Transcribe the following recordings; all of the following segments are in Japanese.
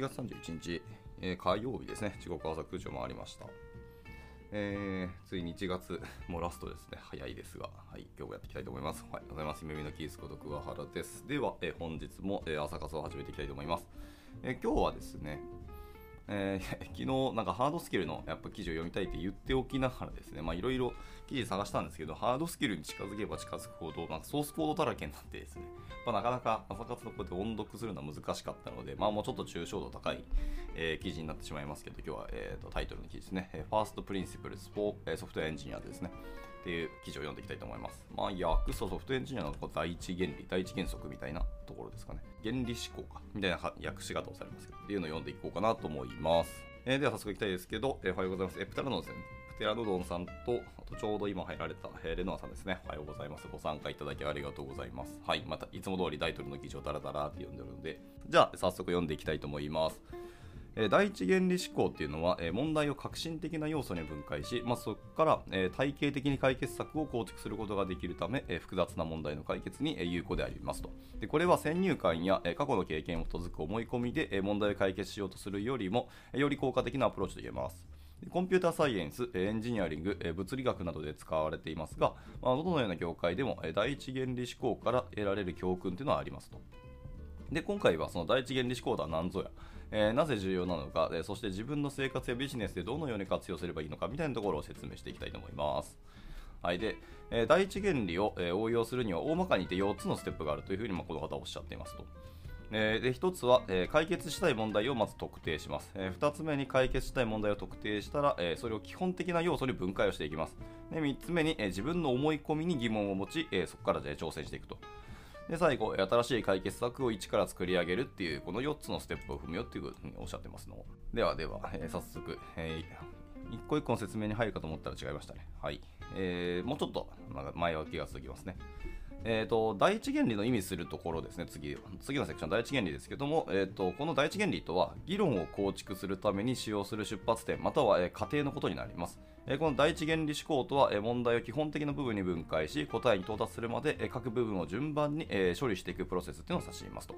1月31日、えー、火曜日ですね、時刻朝9時を回りました。えー、ついに1月、もうラストですね、早いですが、はい、今日もやっていきたいと思います。おはようございます。耳のキースこと桑原です。では、えー、本日も、えー、朝活を始めていきたいと思います。えー、今日はですね、えー、昨日なんかハードスキルのやっぱ記事を読みたいって言っておきながらですね、いろいろ記事探したんですけど、ハードスキルに近づけば近づくほど、なんかソースコードだらけになってですね、まあ、なかなか朝活のこうやって音読するのは難しかったので、まあもうちょっと抽象度高い、えー、記事になってしまいますけど、今日は、えーと、タイトルの記事ですね、 First Principles for Software Engineers ですね。っていう記事を読んでいきたいと思います。まあ、訳すとソフトエンジニアの第一原理、第一原則みたいなところですかね。原理思考か、みたいな訳し方をされますけど、っていうのを読んでいこうかなと思います。えー、では早速いきたいですけど、えー、おはようございます。えプテラノドンさん、プテラノドンさんと、あとちょうど今入られた、えー、レノアさんですね。おはようございます。ご参加いただきありがとうございます。はい、またいつも通りタイトルの記事をダラダラって読んでるので、じゃあ早速読んでいきたいと思います。第一原理思考っていうのは、問題を革新的な要素に分解し、まあ、そこから、体系的に解決策を構築することができるため、複雑な問題の解決に、有効でありますとでこれは先入観や、過去の経験を基づく思い込みで、問題を解決しようとするよりも、より効果的なアプローチと言えますコンピューターサイエンス、エンジニアリング、物理学などで使われていますが、まあ、どのような業界でも第一原理思考から得られる教訓というのはありますと。で、今回はその第一原理思考とは何ぞや、えー、なぜ重要なのか、えそして自分の生活やビジネスでどのように活用すればいいのかみたいなところを説明していきたいと思います。はい、で、え、第一原理を、え、応用するには大まかに言って4つのステップがあるというふうに、ま、この方はおっしゃっていますと。え、で1つは、え、解決したい問題をまず特定します、え、2つ目に解決したい問題を特定したら、えそれを基本的な要素に分解をしていきますで3つ目に、え自分の思い込みに疑問を持ち、えそこから挑戦していくとで、最後、新しい解決策を一から作り上げるっていう、この4つのステップを踏むよっていうふうにおっしゃってますの。ではでは、えー、早速、えー、一個一個の説明に入るかと思ったら違いましたね。はい。えー、もうちょっと前置きが続きますね。えーと、第一原理の意味するところですね、次次のセクション、第一原理ですけども、えーと、この第一原理とは、議論を構築するために使用する出発点、または、えー、過程のことになります。この第一原理思考とは、問題を基本的な部分に分解し、答えに到達するまで、各部分を順番に、処理していくプロセスというのを指しますと。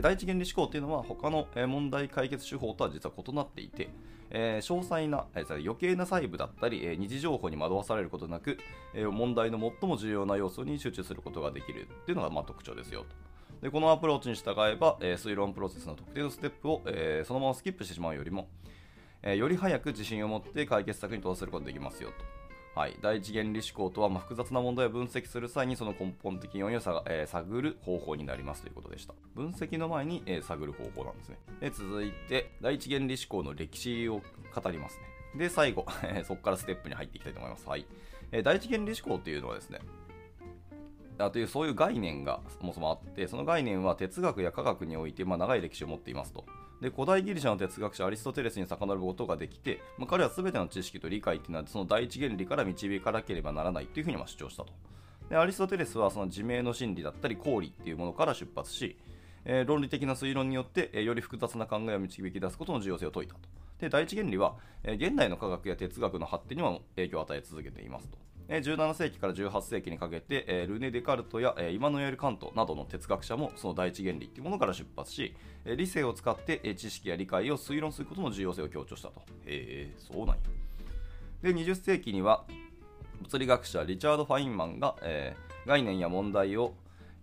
第一原理思考というのは他の問題解決手法とは実は異なっていて、詳細な、余計な細部だったり、二次情報に惑わされることなく、問題の最も重要な要素に集中することができるっていうのがまあ特徴ですよと。でこのアプローチに従えば、推論プロセスの特定のステップを、そのままスキップしてしまうよりも、えより早く自信を持って解決策に到達することができますよと。はい、第一原理思考とは、まあ、複雑な問題を分析する際にその根本的要因をさ、えー、探る方法になりますということでした。分析の前に、えー、探る方法なんですね。で続いて、第一原理思考の歴史を語りますね。で、最後、そこからステップに入っていきたいと思います。はい。えー、第一原理思考というのはですね、あというそういう概念がそもそもあって、その概念は哲学や科学において、まあ、長い歴史を持っていますと。で古代ギリシャの哲学者アリストテレスに遡ることができて、まあ、彼は全ての知識と理解っていうのはその第一原理から導かなければならないというふうに主張したと。でアリストテレスはその自明の真理だったり公理っていうものから出発し、えー、論理的な推論によって、えー、より複雑な考えを導き出すことの重要性を説いたと。で第一原理は、えー、現代の科学や哲学の発展にも影響を与え続けていますと。17世紀から18世紀にかけて、ルネ・デカルトやイマヌエル・カントなどの哲学者もその第一原理というものから出発し、理性を使って知識や理解を推論することの重要性を強調したと。へえ、そうなんや。で、20世紀には物理学者リチャード・ファインマンが、えー、概念や問題を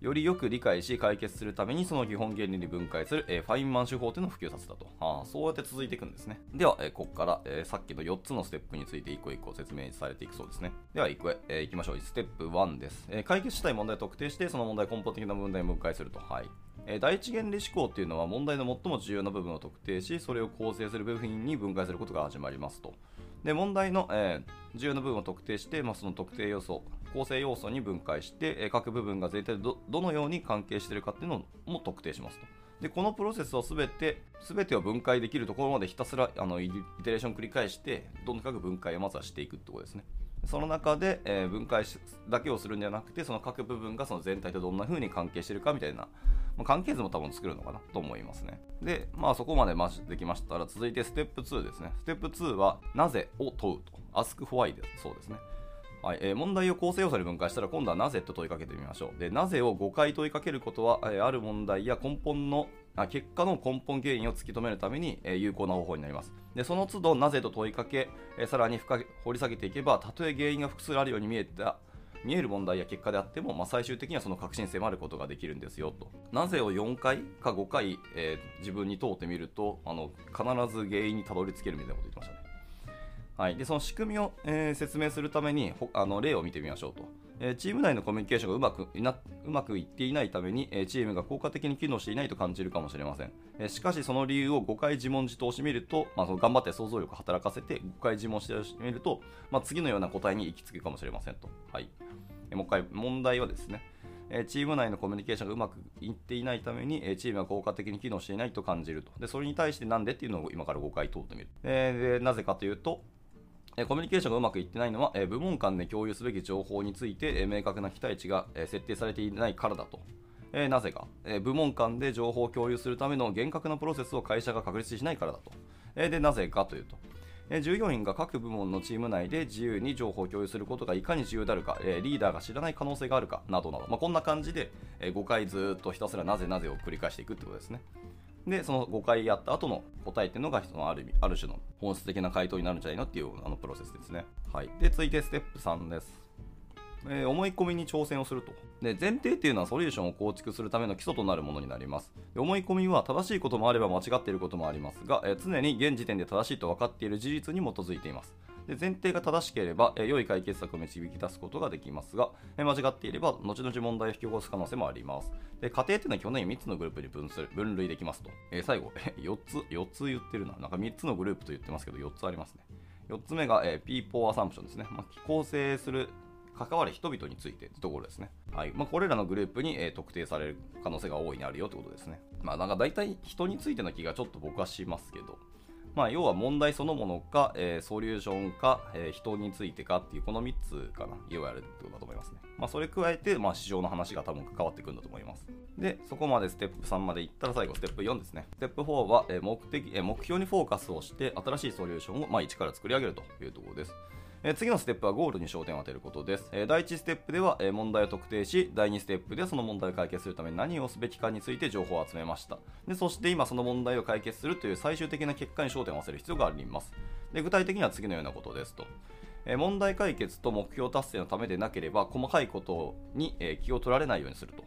よりよく理解し解決するためにその基本原理に分解する、えー、ファインマン手法というのを普及させたと。あそうやって続いていくんですね。では、えー、ここから、えー、さっきの4つのステップについて一個一個説明されていくそうですね。では、1個へ、えー、いきましょう。ステップ1です、え。解決したい問題を特定して、その問題根本的な問題を分解すると。はい。第一原理思考っていうのは問題の最も重要な部分を特定し、それを構成する部分に分解することが始まりますと。で問題の、え、重要な部分を特定して、まあ、その特定要素構成要素に分解して、え、各部分が全体でどのように関係しているかっていうのも特定しますとでこのプロセスをすべて全てを分解できるところまでひたすらあのイテレーション繰り返してとにかく分解をまずはしていくってことですねその中で、え、分解だけをするんじゃなくてその各部分がその全体とどんな風に関係してるかみたいなまあ、関係図も多分作るのかなと思いますね。で、まあそこまでできましたら、続いてステップ2ですね。ステップ2は、なぜを問うと。ask why でそうですね。はいえー、問題を構成要素に分解したら今度はなぜと問いかけてみましょう。でなぜを5回問いかけることは、えー、ある問題や根本のあ結果の根本原因を突き止めるために、えー、有効な方法になります。でその都度なぜと問いかけ、え、さらに深掘り下げていけばたとえ原因が複数あるように見えた見える問題や結果であっても、まあ、最終的にはその確信性もあることができるんですよと。なぜを4回か5回、え、自分に問うてみるとあの必ず原因にたどり着けるみたいなこと言ってましたね。はい、でその仕組みを、えー、説明するためにあの例を見てみましょうと、えー、チーム内のコミュニケーションがうまくいなうまくいっていないために、えー、チームが効果的に機能していないと感じるかもしれません、えしかしその理由を5回自問自答してみると、まあ、その頑張って想像力を働かせて5回自問してみると、まあ、次のような答えに行き着くかもしれませんと、はい。えもう一回問題はですね。チーム内のコミュニケーションがうまくいっていないために、チームが効果的に機能していないと感じると。で、それに対してなんでっていうのを今から5回問ってみる。えでなぜかというと、コミュニケーションがうまくいってないのは、部門間で共有すべき情報について、明確な期待値が、設定されていないからだと。なぜか、部門間で情報を共有するための厳格なプロセスを会社が確立しないからだと。で、なぜかというと、従業員が各部門のチーム内で自由に情報を共有することがいかに重要であるか、リーダーが知らない可能性があるかなどなど、まあ、こんな感じで5回ずっとひたすらなぜなぜを繰り返していくってことですね。で、その5回やった後の答えっていうのが、そのある意味、ある種の本質的な回答になるんじゃないのっていうあのプロセスですね。はい。で、続いてステップ3です。えー、思い込みに挑戦をすると。で、前提っていうのはソリューションを構築するための基礎となるものになります。で思い込みは正しいこともあれば間違っていることもありますが、えー、常に現時点で正しいと分かっている事実に基づいています。で前提が正しければ、え、良い解決策を導き出すことができますが、え、間違っていれば後々問題を引き起こす可能性もあります。で家庭っていうのは基本的に3つのグループに分する分類できますと、え、最後4つ4つ言ってるな。なんか3つのグループと言ってますけど4つありますね。4つ目が、えー、people assumption ですね、まあ、構成する関わる人々についてってところですね。はい。まあ、これらのグループに、えー、特定される可能性が大いにあるよってことですね。まあなんか大体人についての気がちょっと僕はしますけど、まあ、要は問題そのものか、えー、ソリューションか、えー、人についてかっていうこの3つかな、要はやるってことだと思いますね。まあ、それ加えて、まあ、市場の話が多分関わってくるんだと思います。で、そこまでステップ3までいったら最後ステップ4ですね。ステップ4は、えー、目的、え、目標にフォーカスをして新しいソリューションを、まあ、一から作り上げるというところです。え次のステップはゴールに焦点を当てることです。え第1ステップでは、え問題を特定し、第2ステップでその問題を解決するために何をすべきかについて情報を集めました。でそして今その問題を解決するという最終的な結果に焦点を合わせる必要があります。で具体的には次のようなことですと。え問題解決と目標達成のためでなければ細かいことに、え気を取られないようにすると。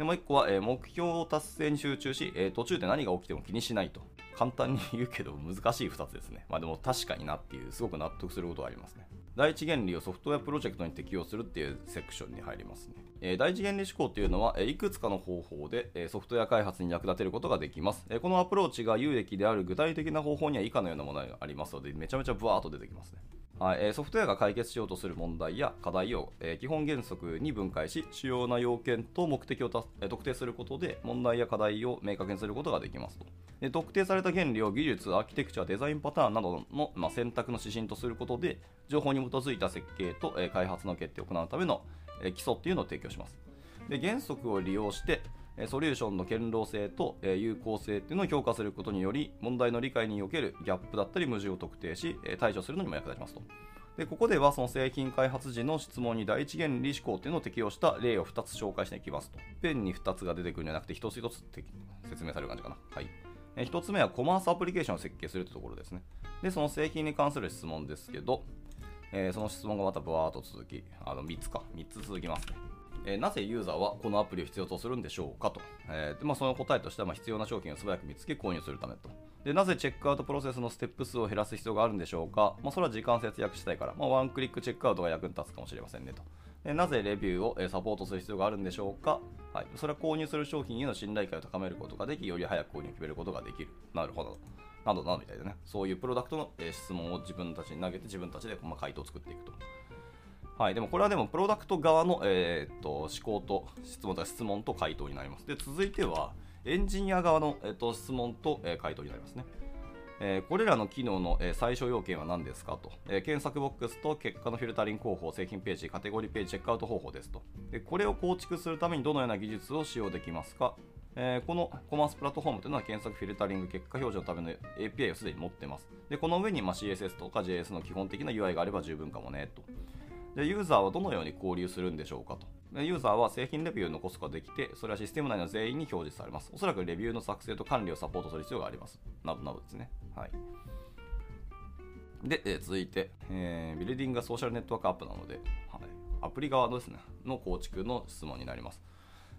でもう1個は、え目標を達成に集中し、え途中で何が起きても気にしないと。簡単に言うけど難しい2つですね。まあでも確かになっていう、すごく納得することがありますね。第一原理をソフトウェアプロジェクトに適用するっていうセクションに入りますね。えー、第一原理思考っていうのは、え、いくつかの方法で、え、ソフトウェア開発に役立てることができます、えこのアプローチが有益である具体的な方法には以下のようなものがありますので、めちゃめちゃブワーっと出てきますね。はいえーソフトウェアが解決しようとする問題や課題を、え基本原則に分解し主要な要件と目的をた、え特定することで問題や課題を明確にすることができますと。で特定された原理を技術アーキテクチャデザインパターンなどの、まあ、選択の指針とすることで情報に基づいた設計と、え開発の決定を行うための、え基礎っていうのを提供します。で原則を利用してソリューションの堅牢性と有効性っていうのを評価することにより問題の理解におけるギャップだったり矛盾を特定し対処するのにも役立ちますと。でここではその製品開発時の質問に第一原理思考っていうのを適用した例を2つ紹介していきますと。ペンに2つが出てくるんじゃなくて1つ1つ説明される感じかな。はい。1つ目はコマースアプリケーションを設計するというところですね。でその製品に関する質問ですけど、えー、その質問がまたブワーっと続きあの3つか。3つ続きますね。えー、なぜユーザーはこのアプリを必要とするんでしょうかと、えーでまあ、その答えとしてはま必要な商品を素早く見つけ購入するためと。でなぜチェックアウトプロセスのステップ数を減らす必要があるんでしょうか、まあ、それは時間節約したいから、まあ、ワンクリックチェックアウトが役に立つかもしれませんねと。でなぜレビューをサポートする必要があるんでしょうか、はい、それは購入する商品への信頼感を高めることができより早く購入を決めることができる。なるほど。などなどみたいなね。そういうプロダクトの質問を自分たちに投げて自分たちで回答を作っていくと。はい、でもこれはでもプロダクト側の、えー、っと思考と質問と質問と回答になります。で続いてはエンジニア側の、えー、っと質問と、えー、回答になりますね。えー、これらの機能の、えー、最小要件は何ですかと、えー、検索ボックスと結果のフィルタリング方法、製品ページ、カテゴリーページ、チェックアウト方法ですとで。これを構築するためにどのような技術を使用できますか、えー、このコマースプラットフォームというのは検索フィルタリング結果表示のための API をすでに持っています。でこの上に、まあ、CSS とか JS の基本的な UI があれば十分かもねと。でユーザーはどのように交流するんでしょうかと。ユーザーは製品レビューを残すことができて、それはシステム内の全員に表示されます。おそらくレビューの作成と管理をサポートする必要があります。などなどですね。はい。で、えー、続いて、えー、ビルディングがソーシャルネットワークアップなので、はい、アプリ側のですね、の構築の質問になります。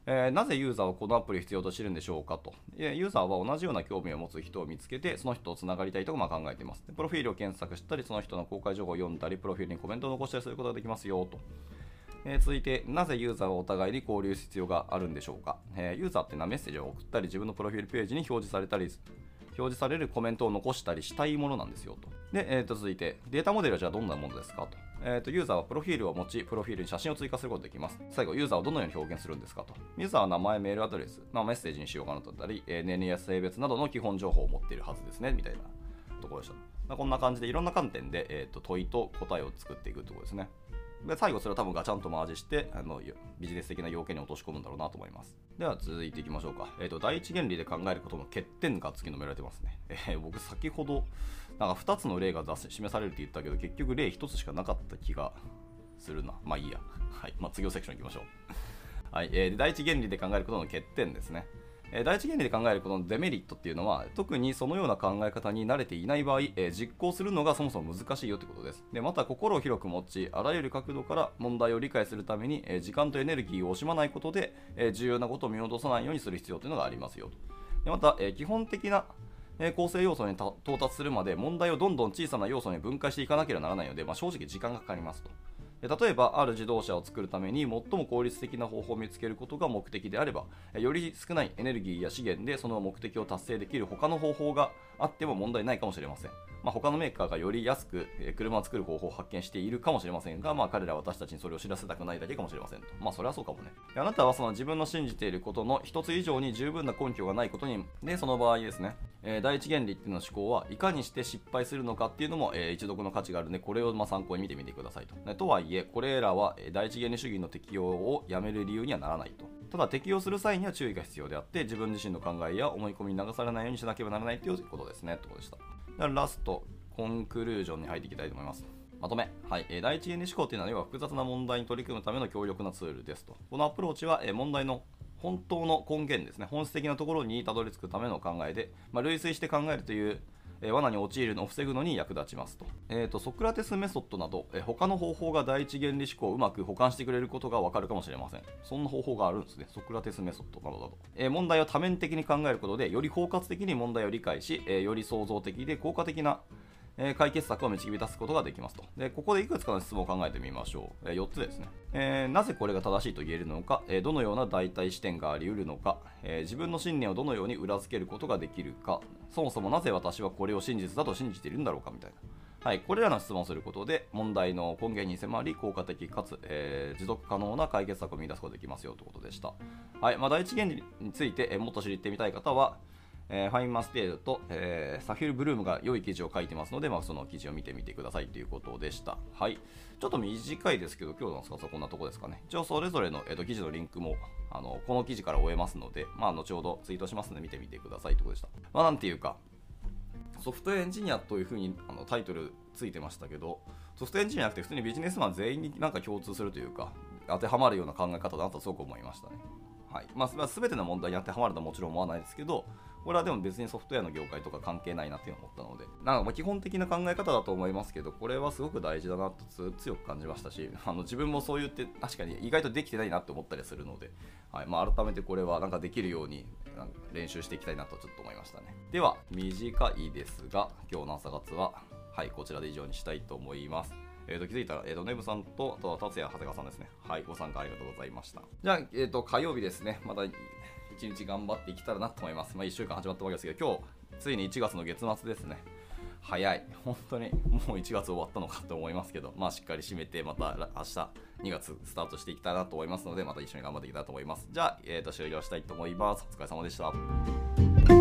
えー、なぜユーザーはこのアプリを必要としてるんでしょうかと。ユーザーは同じような興味を持つ人を見つけて、その人とつながりたいとま考えています。プロフィールを検索したり、その人の公開情報を読んだり、プロフィールにコメントを残したりすることができますよと。えー、続いて、なぜユーザーはお互いに交流する必要があるんでしょうか、えー、ユーザーっていうのはメッセージを送ったり、自分のプロフィールページに表示されたり、表示されるコメントを残したりしたいものなんですよと。で、えー、と続いて、データモデルはじゃあどんなものですかと。えーと、ユーザーはプロフィールを持ち、プロフィールに写真を追加することができます。最後、ユーザーをどのように表現するんですかと。ユーザーは名前、メールアドレス、まあ、メッセージにしようかなだったり、え、年齢や性別などの基本情報を持っているはずですね、みたいなところでした。まあ、こんな感じでいろんな観点で、えーと、問いと答えを作っていくところですね。で最後それを多分ガチャンとマージしてあのビジネス的な要件に落とし込むんだろうなと思います。では続いていきましょうか、えーと、第一原理で考えることの欠点が突き止められてますね、えー、僕先ほどなんか2つの例が示されるって言ったけど結局例1つしかなかった気がするな。まあいいや。はい。まあ次のセクション行きましょう。はい、えー、第一原理で考えることの欠点ですね。え第一原理で考えるこのデメリットっていうのは特にそのような考え方に慣れていない場合、え実行するのがそもそも難しいよってことですでまた心を広く持ちあらゆる角度から問題を理解するために、え時間とエネルギーを惜しまないことで、え重要なことを見落とさないようにする必要というのがありますよとでまた、え基本的な構成要素に到達するまで問題をどんどん小さな要素に分解していかなければならないので、まあ、正直時間がかかりますと。例えばある自動車を作るために最も効率的な方法を見つけることが目的であればより少ないエネルギーや資源でその目的を達成できる他の方法があっても問題ないかもしれません、まあ、他のメーカーがより安く車を作る方法を発見しているかもしれませんが、まあ、彼らは私たちにそれを知らせたくないだけかもしれませんと。まあそれはそうかもね。あなたはその自分の信じていることの一つ以上に十分な根拠がないことにでその場合ですね。えー、第一原理っていうの思考はいかにして失敗するのかっていうのも、えー、一読の価値があるのでこれをま参考に見てみてくださいと、とはいえこれらは第一原理主義の適用をやめる理由にはならないと。ただ適用する際には注意が必要であって自分自身の考えや思い込みに流されないようにしなければならないということですね。ということでした。ラストコンクルージョンに入っていきたいと思います。まとめ、はい、第一原理思考というのは要は複雑な問題に取り組むための強力なツールですと。このアプローチは問題の本当の根源ですね、本質的なところにたどり着くための考えで、まあ、類推して考えるというえ罠に陥るのを防ぐのに役立ちますと,、えーと、ソクラテスメソッドなど、え他の方法が第一原理思考をうまく保管してくれることがわかるかもしれません。そんな方法があるんですね。ソクラテスメソッドなどだと、えー、問題を多面的に考えることでより包括的に問題を理解し、え、より創造的で効果的なえ解決策を導き出すことができますと。で、ここでいくつかの質問を考えてみましょう。え4つですね、えー、なぜこれが正しいと言えるのか、えどのような代替視点があり得るのか、え自分の信念をどのように裏付けることができるか、そもそもなぜ私はこれを真実だと信じているんだろうかみたいな。はい、これらの質問をすることで問題の根源に迫り効果的かつ、えー、持続可能な解決策を見出すことができますよということでした。はいまあ、第一原理について、え、もっと知ってみたい方は、えー、ファインマステールと、えー、サフィル・ブルームが良い記事を書いてますので、まあ、その記事を見てみてくださいということでした。はい。ちょっと短いですけど、今日のスカスはこんなとこですかね。一応それぞれの、えーと、記事のリンクもあのこの記事から終えますので、まあ、後ほどツイートしますので見てみてくださいということでした。まあ、なんていうか、ソフトウェアエンジニアというふうにあのタイトルついてましたけど、ソフトウェアエンジニアじゃなくて普通にビジネスマン全員になんか共通するというか、当てはまるような考え方だなとすごく思いましたね。はいまあ、全ての問題に当てはまるとはもちろん思わないですけど、これはでも別にソフトウェアの業界とか関係ないなっていうのを思ったので、なんかま基本的な考え方だと思いますけど、これはすごく大事だなと強く感じましたし、あの自分もそう言って確かに意外とできてないなって思ったりするので、はいまあ、改めてこれはなんかできるように練習していきたいなとちょっと思いましたね。では、短いですが、今日の朝活は、はい、こちらで以上にしたいと思います。えー、と気づいたら、えー、とネブさんと、あとは達也長谷川さんですね。はい、ご参加ありがとうございました。じゃあ、え、ー、と、火曜日ですね。また一日頑張っていけたらなと思います。まあ、1週間始まったわけですけど、今日、ついに1月の月末ですね。早い。本当に、もう1月終わったのかと思いますけど、まあ、しっかり締めて、また明日、2月スタートしていきたいなと思いますので、また一緒に頑張っていきたいと思います。じゃあ、えー、と終了したいと思います。お疲れ様でした。